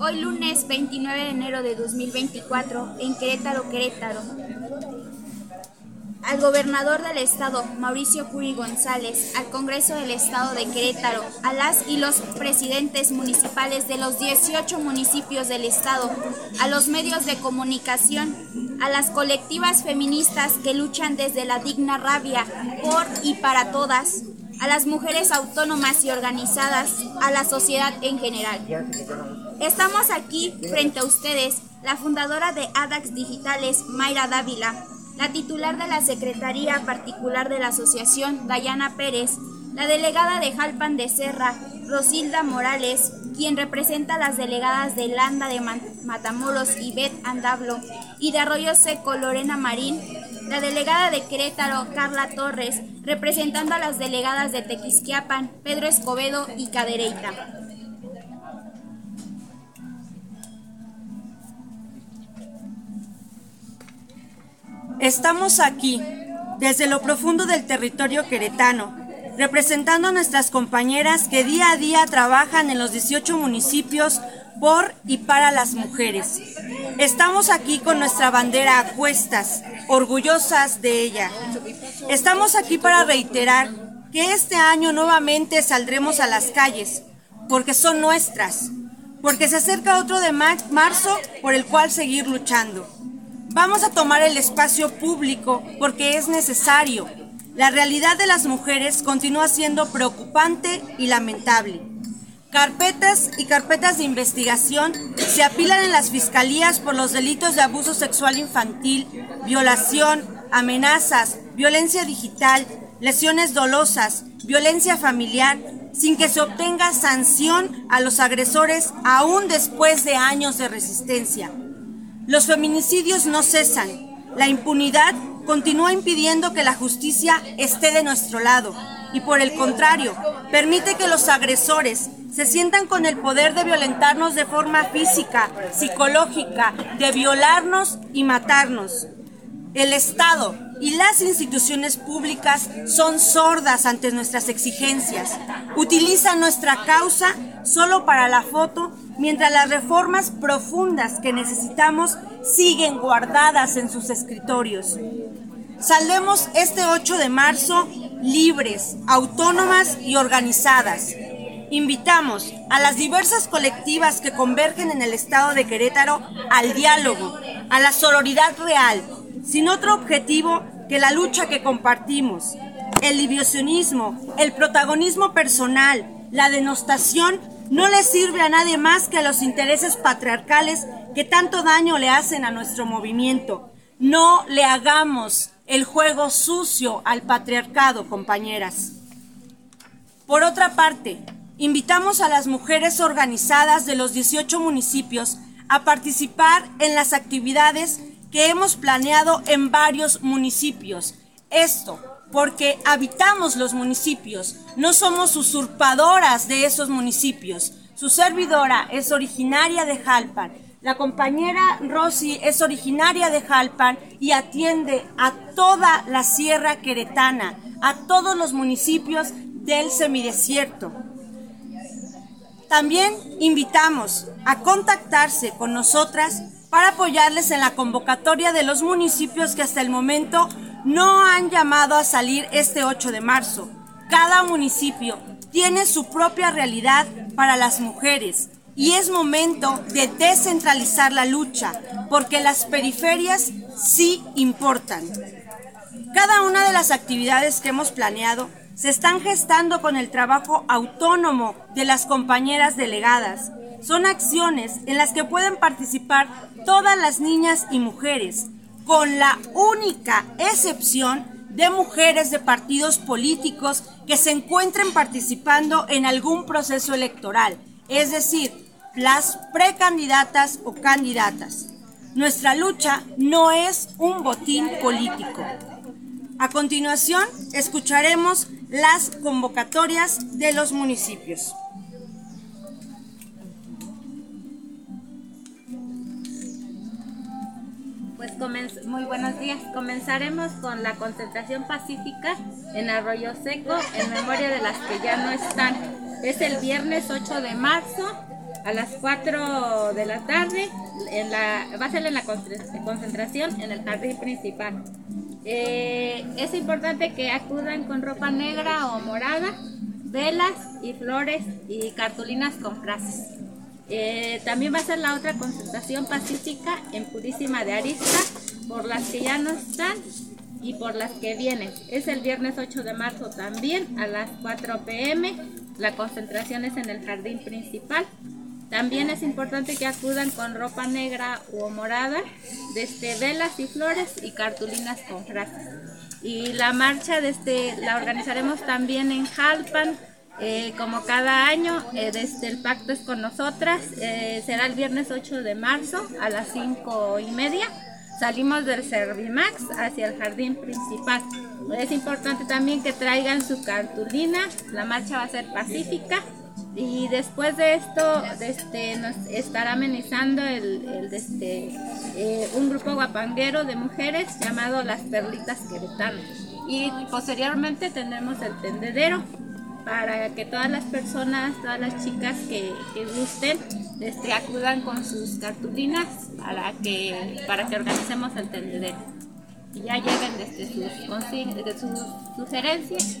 Hoy lunes 29 de enero de 2024 en Querétaro, Querétaro. Al gobernador del estado, Mauricio Curi González, al Congreso del Estado de Querétaro, a las y los presidentes municipales de los 18 municipios del estado, a los medios de comunicación, a las colectivas feministas que luchan desde la digna rabia por y para todas, a las mujeres autónomas y organizadas, a la sociedad en general. Estamos aquí frente a ustedes, la fundadora de ADAX Digitales, Mayra Dávila, la titular de la Secretaría Particular de la Asociación, Dayana Pérez, la delegada de Jalpan de Serra, Rosilda Morales, quien representa a las delegadas de Landa de Matamoros y Bet Andablo, y de Arroyo Seco, Lorena Marín, la delegada de Querétaro, Carla Torres, representando a las delegadas de Tequisquiapan, Pedro Escobedo y Cadereyta. Estamos aquí, desde lo profundo del territorio queretano, representando a nuestras compañeras que día a día trabajan en los 18 municipios por y para las mujeres. Estamos aquí con nuestra bandera a cuestas, orgullosas de ella. Estamos aquí para reiterar que este año nuevamente saldremos a las calles, porque son nuestras, porque se acerca otro de marzo por el cual seguir luchando. Vamos a tomar el espacio público porque es necesario. La realidad de las mujeres continúa siendo preocupante y lamentable. Carpetas y carpetas de investigación se apilan en las fiscalías por los delitos de abuso sexual infantil, violación, amenazas, violencia digital, lesiones dolosas, violencia familiar, sin que se obtenga sanción a los agresores aún después de años de resistencia. Los feminicidios no cesan. La impunidad continúa impidiendo que la justicia esté de nuestro lado y por el contrario, permite que los agresores se sientan con el poder de violentarnos de forma física, psicológica, de violarnos y matarnos. El Estado y las instituciones públicas son sordas ante nuestras exigencias. Utilizan nuestra causa solo para la foto, mientras las reformas profundas que necesitamos siguen guardadas en sus escritorios. Saldemos este 8 de marzo libres, autónomas y organizadas. Invitamos a las diversas colectivas que convergen en el estado de Querétaro al diálogo, a la sororidad real, sin otro objetivo que la lucha que compartimos. El libiocionismo, el protagonismo personal, la denostación no le sirve a nadie más que a los intereses patriarcales que tanto daño le hacen a nuestro movimiento. No le hagamos el juego sucio al patriarcado, compañeras. Por otra parte, invitamos a las mujeres organizadas de los 18 municipios a participar en las actividades que hemos planeado en varios municipios. Esto porque habitamos los municipios, no somos usurpadoras de esos municipios. Su servidora es originaria de Jalpan la compañera Rosy es originaria de Jalpan y atiende a toda la Sierra Queretana, a todos los municipios del semidesierto. También invitamos a contactarse con nosotras para apoyarles en la convocatoria de los municipios que hasta el momento no han llamado a salir este 8 de marzo. Cada municipio tiene su propia realidad para las mujeres y es momento de descentralizar la lucha, porque las periferias sí importan. Cada una de las actividades que hemos planeado se están gestando con el trabajo autónomo de las compañeras delegadas. Son acciones en las que pueden participar todas las niñas y mujeres, con la única excepción de mujeres de partidos políticos que se encuentren participando en algún proceso electoral, es decir, las precandidatas o candidatas. Nuestra lucha no es un botín político. A continuación, escucharemos las convocatorias de los municipios. Muy buenos días. Comenzaremos con la concentración pacífica en Arroyo Seco en memoria de las que ya no están. Es el viernes 8 de marzo a las 4 de la tarde en la, va a ser en la concentración en el jardín principal. Eh, es importante que acudan con ropa negra o morada, velas y flores y cartulinas con frases. Eh, también va a ser la otra concentración pacífica en Purísima de Arista por las que ya no están y por las que vienen. Es el viernes 8 de marzo también a las 4 pm. La concentración es en el jardín principal. También es importante que acudan con ropa negra o morada, desde velas y flores y cartulinas con frases. Y la marcha desde, la organizaremos también en Jalpan, eh, como cada año, eh, desde el Pacto es con nosotras, eh, será el viernes 8 de marzo a las 5 y media. Salimos del Servimax hacia el jardín principal. Es importante también que traigan su cartulina, la marcha va a ser pacífica y después de esto este, nos estará amenizando el, este, eh, un grupo guapanguero de mujeres llamado Las Perlitas Queretanas. Y posteriormente tendremos el tendedero para que todas las personas, todas las chicas que, gusten, este, acudan con sus cartulinas para que, para que organicemos el tendedero. Y ya lleven desde sus, sus sugerencias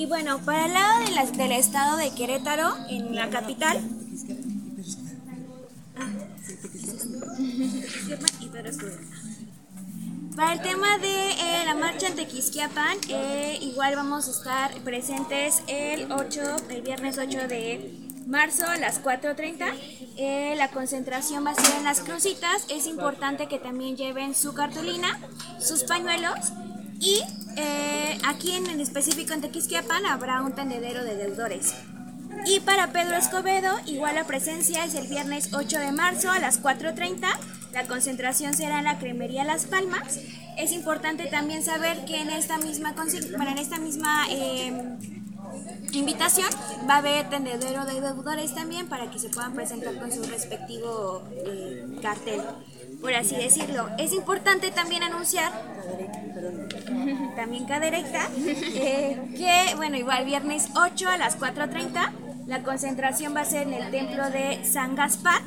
Y bueno, para el lado del estado de Querétaro, en la capital, Para el tema de eh, la marcha en Tequisquiapan, eh, igual vamos a estar presentes el 8, el viernes 8 de marzo a las 4.30. Eh, la concentración va a ser en las crucitas. Es importante que también lleven su cartulina, sus pañuelos y eh, aquí en, en específico en Tequisquiapan habrá un tendedero de deudores. Y para Pedro Escobedo, igual la presencia es el viernes 8 de marzo a las 4.30. La concentración será en la cremería Las Palmas. Es importante también saber que en esta misma, bueno, en esta misma em, invitación va a haber tendedero de deudores también para que se puedan presentar con su respectivo eh, cartel, por así decirlo. Es importante también anunciar, también caderecta, eh, que bueno, igual viernes 8 a las 4.30, la concentración va a ser en el templo de San Gaspar.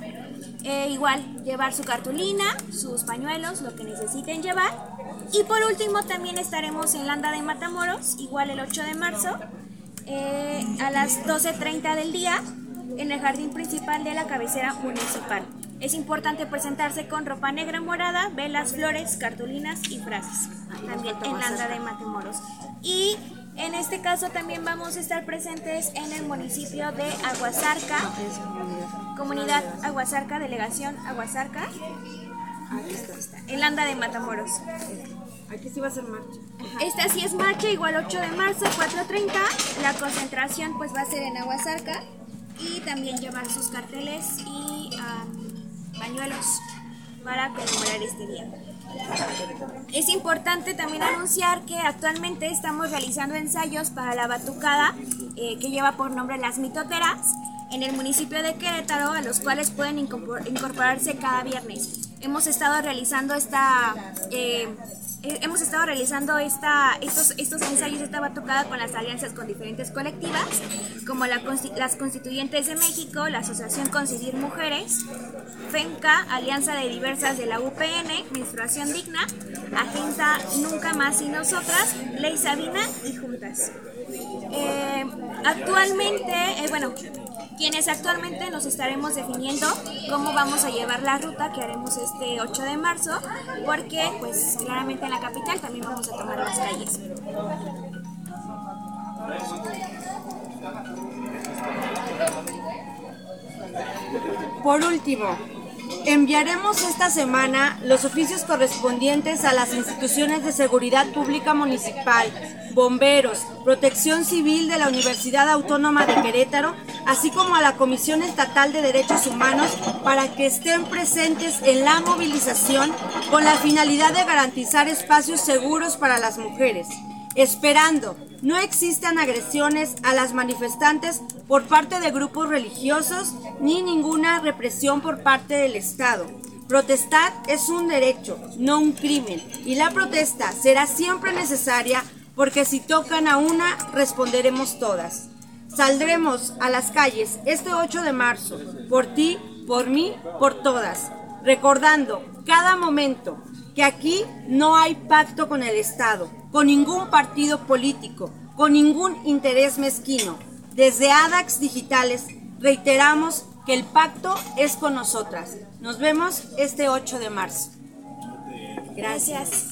Eh, igual llevar su cartulina, sus pañuelos, lo que necesiten llevar. Y por último también estaremos en Landa de Matamoros, igual el 8 de marzo, eh, a las 12.30 del día en el jardín principal de la cabecera municipal. Es importante presentarse con ropa negra morada, velas, flores, cartulinas y frases. También en Landa de Matamoros. Y en este caso también vamos a estar presentes en el municipio de Aguasarca, comunidad Aguasarca, delegación Aguasarca, en Landa de Matamoros. Aquí sí va a ser marcha. Esta sí es marcha, igual 8 de marzo, 4.30. La concentración pues va a ser en Aguasarca y también llevar sus carteles y pañuelos para conmemorar este día. Es importante también anunciar que actualmente estamos realizando ensayos para la batucada eh, que lleva por nombre Las Mitoteras en el municipio de Querétaro, a los cuales pueden incorporarse cada viernes. Hemos estado realizando esta eh, hemos estado realizando esta, estos, estos ensayos, esta batucada con las alianzas con diferentes colectivas, como la, las Constituyentes de México, la Asociación Concidir Mujeres, FENCA, Alianza de Diversas de la UPN, Menstruación Digna, Agencia Nunca Más y Nosotras, Ley Sabina y Juntas. Eh, actualmente, eh, bueno, quienes actualmente nos estaremos definiendo cómo vamos a llevar la ruta que haremos este 8 de marzo, porque pues claramente en la capital también vamos a tomar las calles. Por último, enviaremos esta semana los oficios correspondientes a las instituciones de seguridad pública municipal, bomberos, protección civil de la Universidad Autónoma de Querétaro, así como a la Comisión Estatal de Derechos Humanos para que estén presentes en la movilización con la finalidad de garantizar espacios seguros para las mujeres, esperando no existan agresiones a las manifestantes por parte de grupos religiosos ni ninguna represión por parte del Estado Protestar es un derecho, no un crimen, y la protesta será siempre necesaria porque si tocan a una, responderemos todas. Saldremos a las calles este 8 de marzo, por ti, por mí, por todas, recordando cada momento que aquí no hay pacto con el Estado, con ningún partido político, con ningún interés mezquino. Desde ADAX Digitales reiteramos que el pacto es con nosotras. Nos vemos este 8 de marzo. Gracias.